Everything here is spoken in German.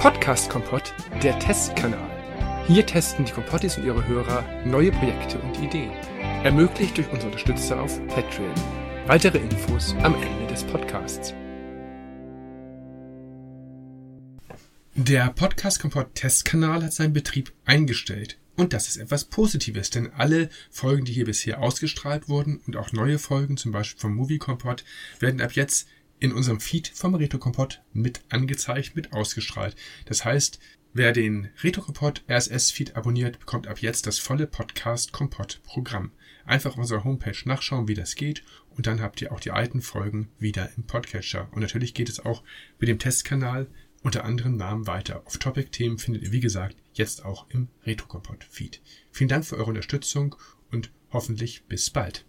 Podcast Kompott, der Testkanal. Hier testen die Kompottis und ihre Hörer neue Projekte und Ideen. Ermöglicht durch unsere Unterstützer auf Patreon. Weitere Infos am Ende des Podcasts. Der Podcast Kompott Testkanal hat seinen Betrieb eingestellt. Und das ist etwas Positives, denn alle Folgen, die hier bisher ausgestrahlt wurden und auch neue Folgen, zum Beispiel vom Movie Kompott, werden ab jetzt in unserem Feed vom Retro Kompott mit angezeigt, mit ausgestrahlt. Das heißt, wer den Retro Kompott RSS Feed abonniert, bekommt ab jetzt das volle Podcast Kompott Programm. Einfach auf unserer Homepage nachschauen, wie das geht und dann habt ihr auch die alten Folgen wieder im Podcatcher. Und natürlich geht es auch mit dem Testkanal unter anderem Namen weiter. Auf Topic-Themen findet ihr, wie gesagt, jetzt auch im Retro Kompott Feed. Vielen Dank für eure Unterstützung und hoffentlich bis bald.